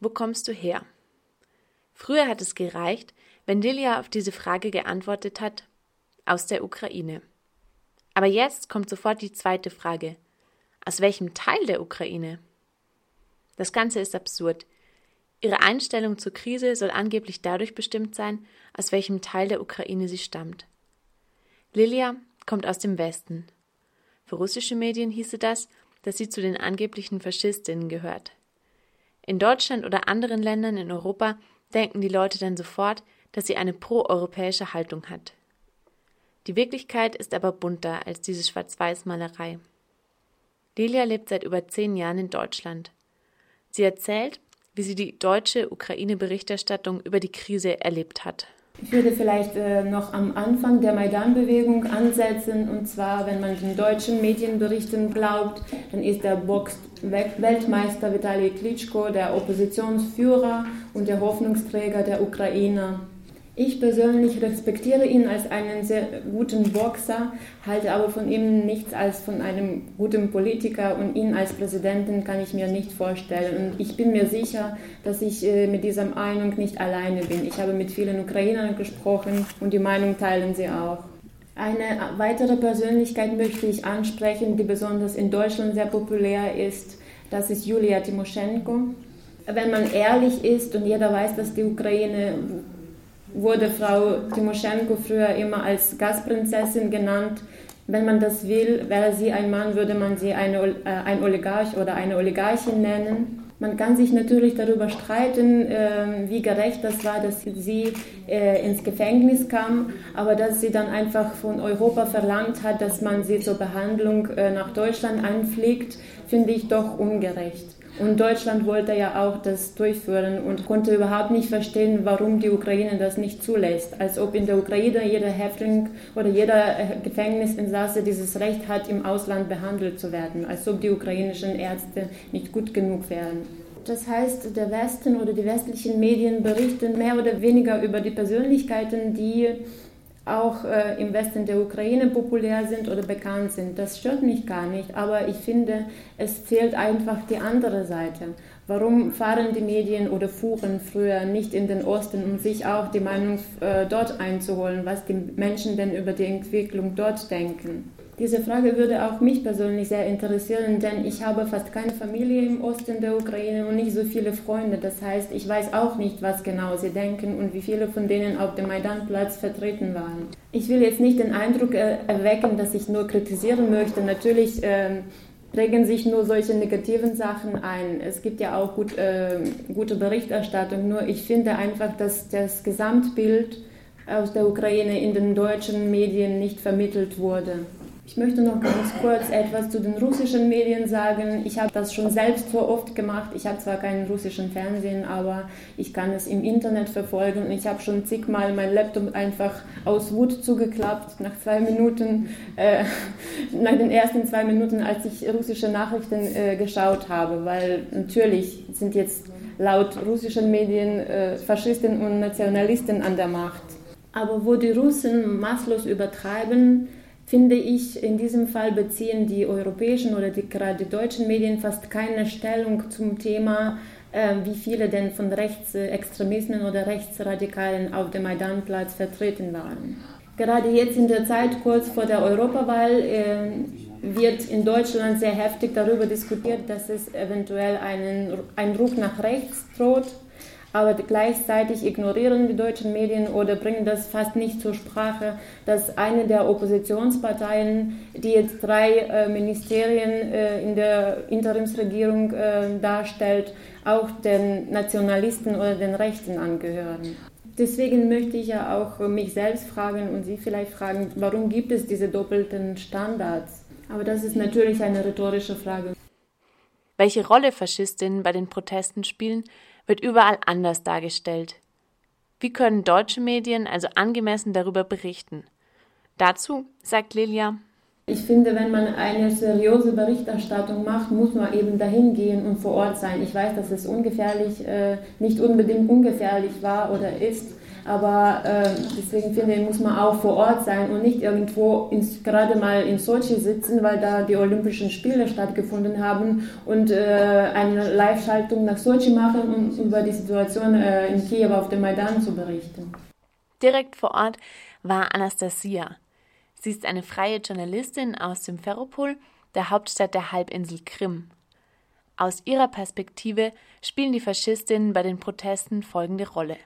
Wo kommst du her? Früher hat es gereicht, wenn Lilia auf diese Frage geantwortet hat, aus der Ukraine. Aber jetzt kommt sofort die zweite Frage. Aus welchem Teil der Ukraine? Das Ganze ist absurd. Ihre Einstellung zur Krise soll angeblich dadurch bestimmt sein, aus welchem Teil der Ukraine sie stammt. Lilia kommt aus dem Westen. Für russische Medien hieße das, dass sie zu den angeblichen Faschistinnen gehört. In Deutschland oder anderen Ländern in Europa denken die Leute dann sofort, dass sie eine proeuropäische Haltung hat. Die Wirklichkeit ist aber bunter als diese Schwarz-Weiß-Malerei. Delia lebt seit über zehn Jahren in Deutschland. Sie erzählt, wie sie die deutsche Ukraine-Berichterstattung über die Krise erlebt hat. Ich würde vielleicht äh, noch am Anfang der Maidan-Bewegung ansetzen. Und zwar, wenn man den deutschen Medienberichten glaubt, dann ist der Box-Weltmeister Vitali Klitschko der Oppositionsführer und der Hoffnungsträger der Ukrainer. Ich persönlich respektiere ihn als einen sehr guten Boxer, halte aber von ihm nichts als von einem guten Politiker und ihn als Präsidenten kann ich mir nicht vorstellen. Und ich bin mir sicher, dass ich äh, mit dieser Meinung nicht alleine bin. Ich habe mit vielen Ukrainern gesprochen und die Meinung teilen sie auch. Eine weitere Persönlichkeit möchte ich ansprechen, die besonders in Deutschland sehr populär ist. Das ist Julia Timoschenko. Wenn man ehrlich ist und jeder weiß, dass die Ukraine wurde Frau Timoschenko früher immer als Gastprinzessin genannt. Wenn man das will, wäre sie ein Mann, würde man sie eine, äh, ein Oligarch oder eine Oligarchin nennen. Man kann sich natürlich darüber streiten, äh, wie gerecht das war, dass sie äh, ins Gefängnis kam, aber dass sie dann einfach von Europa verlangt hat, dass man sie zur Behandlung äh, nach Deutschland einfliegt, finde ich doch ungerecht. Und Deutschland wollte ja auch das durchführen und konnte überhaupt nicht verstehen, warum die Ukraine das nicht zulässt. Als ob in der Ukraine jeder Häftling oder jeder äh, Gefängnisinsasse dieses Recht hat, im Ausland behandelt zu werden. Als ob die ukrainischen Ärzte nicht gut genug wären. Das heißt, der Westen oder die westlichen Medien berichten mehr oder weniger über die Persönlichkeiten, die auch äh, im Westen der Ukraine populär sind oder bekannt sind. Das stört mich gar nicht, aber ich finde, es fehlt einfach die andere Seite. Warum fahren die Medien oder fuhren früher nicht in den Osten, um sich auch die Meinung äh, dort einzuholen, was die Menschen denn über die Entwicklung dort denken? Diese Frage würde auch mich persönlich sehr interessieren, denn ich habe fast keine Familie im Osten der Ukraine und nicht so viele Freunde. Das heißt, ich weiß auch nicht, was genau sie denken und wie viele von denen auf dem Maidanplatz vertreten waren. Ich will jetzt nicht den Eindruck erwecken, dass ich nur kritisieren möchte. Natürlich äh, prägen sich nur solche negativen Sachen ein. Es gibt ja auch gut, äh, gute Berichterstattung, nur ich finde einfach, dass das Gesamtbild aus der Ukraine in den deutschen Medien nicht vermittelt wurde. Ich möchte noch ganz kurz etwas zu den russischen Medien sagen. Ich habe das schon selbst so oft gemacht. Ich habe zwar keinen russischen Fernsehen, aber ich kann es im Internet verfolgen. Ich habe schon zigmal mein Laptop einfach aus Wut zugeklappt nach zwei Minuten, äh, nach den ersten zwei Minuten, als ich russische Nachrichten äh, geschaut habe, weil natürlich sind jetzt laut russischen Medien äh, Faschisten und Nationalisten an der Macht. Aber wo die Russen maßlos übertreiben, finde ich, in diesem Fall beziehen die europäischen oder die, gerade die deutschen Medien fast keine Stellung zum Thema, äh, wie viele denn von Rechtsextremismen oder Rechtsradikalen auf dem Maidanplatz vertreten waren. Gerade jetzt in der Zeit kurz vor der Europawahl äh, wird in Deutschland sehr heftig darüber diskutiert, dass es eventuell einen, ein Ruck nach rechts droht aber gleichzeitig ignorieren die deutschen Medien oder bringen das fast nicht zur Sprache, dass eine der Oppositionsparteien, die jetzt drei äh, Ministerien äh, in der Interimsregierung äh, darstellt, auch den Nationalisten oder den Rechten angehören. Deswegen möchte ich ja auch mich selbst fragen und Sie vielleicht fragen, warum gibt es diese doppelten Standards? Aber das ist natürlich eine rhetorische Frage. Welche Rolle Faschistinnen bei den Protesten spielen, wird überall anders dargestellt. Wie können deutsche Medien also angemessen darüber berichten? Dazu sagt Lilia, ich finde, wenn man eine seriöse Berichterstattung macht, muss man eben dahin gehen und vor Ort sein. Ich weiß, dass es ungefährlich, äh, nicht unbedingt ungefährlich war oder ist, Aber äh, deswegen finde ich, muss man auch vor Ort sein und nicht irgendwo ins, gerade mal in Sochi sitzen, weil da die Olympischen Spiele stattgefunden haben und äh, eine Live-Schaltung nach Sochi machen, um über die Situation äh, in Kiew auf dem Maidan zu berichten. Direkt vor Ort war Anastasia. Sie ist eine freie Journalistin aus dem Ferropol, der Hauptstadt der Halbinsel Krim. Aus ihrer Perspektive spielen die Faschistinnen bei den Protesten folgende Rolle.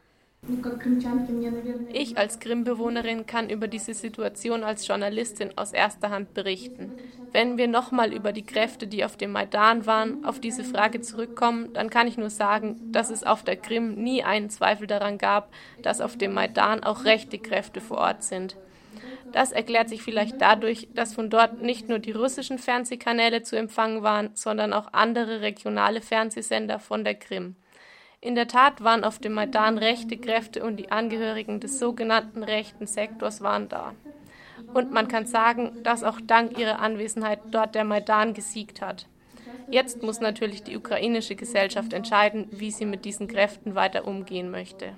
Ich als Krim-Bewohnerin kann über diese Situation als Journalistin aus erster Hand berichten. Wenn wir nochmal über die Kräfte, die auf dem Maidan waren, auf diese Frage zurückkommen, dann kann ich nur sagen, dass es auf der Krim nie einen Zweifel daran gab, dass auf dem Maidan auch rechte Kräfte vor Ort sind. Das erklärt sich vielleicht dadurch, dass von dort nicht nur die russischen Fernsehkanäle zu empfangen waren, sondern auch andere regionale Fernsehsender von der Krim. In der Tat waren auf dem Maidan rechte Kräfte und die Angehörigen des sogenannten rechten Sektors waren da. Und man kann sagen, dass auch dank ihrer Anwesenheit dort der Maidan gesiegt hat. Jetzt muss natürlich die ukrainische Gesellschaft entscheiden, wie sie mit diesen Kräften weiter umgehen möchte.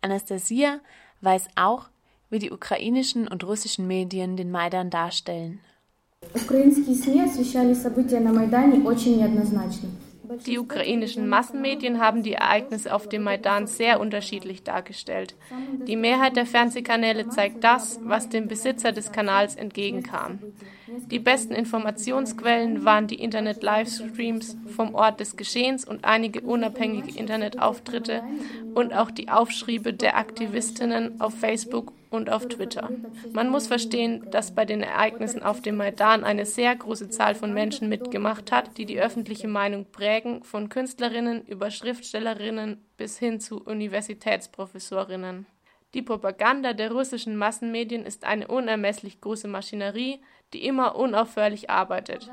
Anastasia weiß auch, wie die ukrainischen und russischen Medien den Maidan darstellen. Die ukrainischen Massenmedien haben die Ereignisse auf dem Maidan sehr unterschiedlich dargestellt. Die Mehrheit der Fernsehkanäle zeigt das, was dem Besitzer des Kanals entgegenkam. Die besten Informationsquellen waren die Internet-Livestreams vom Ort des Geschehens und einige unabhängige Internetauftritte und auch die Aufschriebe der Aktivistinnen auf Facebook und auf Twitter. Man muss verstehen, dass bei den Ereignissen auf dem Maidan eine sehr große Zahl von Menschen mitgemacht hat, die die öffentliche Meinung prägen, von Künstlerinnen über Schriftstellerinnen bis hin zu Universitätsprofessorinnen. Die Propaganda der russischen Massenmedien ist eine unermesslich große Maschinerie, die immer unaufhörlich arbeitet.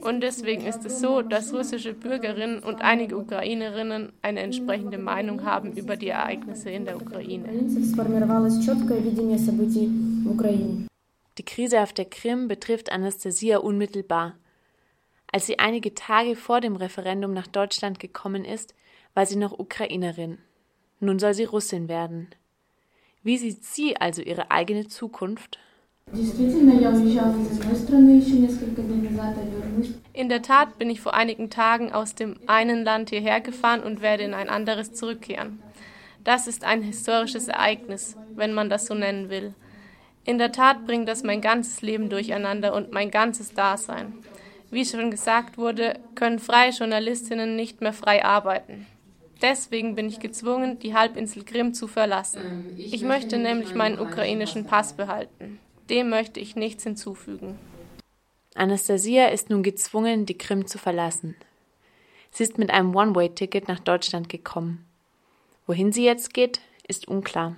Und deswegen ist es so, dass russische Bürgerinnen und einige Ukrainerinnen eine entsprechende Meinung haben über die Ereignisse in der Ukraine. Die Krise auf der Krim betrifft Anastasia unmittelbar. Als sie einige Tage vor dem Referendum nach Deutschland gekommen ist, war sie noch Ukrainerin. Nun soll sie Russin werden. Wie sieht sie also ihre eigene Zukunft? In der Tat bin ich vor einigen Tagen aus dem einen Land hierher gefahren und werde in ein anderes zurückkehren. Das ist ein historisches Ereignis, wenn man das so nennen will. In der Tat bringt das mein ganzes Leben durcheinander und mein ganzes Dasein. Wie schon gesagt wurde, können freie Journalistinnen nicht mehr frei arbeiten. Deswegen bin ich gezwungen, die Halbinsel Krim zu verlassen. Ich möchte nämlich meinen ukrainischen Pass behalten. Dem möchte ich nichts hinzufügen. Anastasia ist nun gezwungen, die Krim zu verlassen. Sie ist mit einem One-Way-Ticket nach Deutschland gekommen. Wohin sie jetzt geht, ist unklar.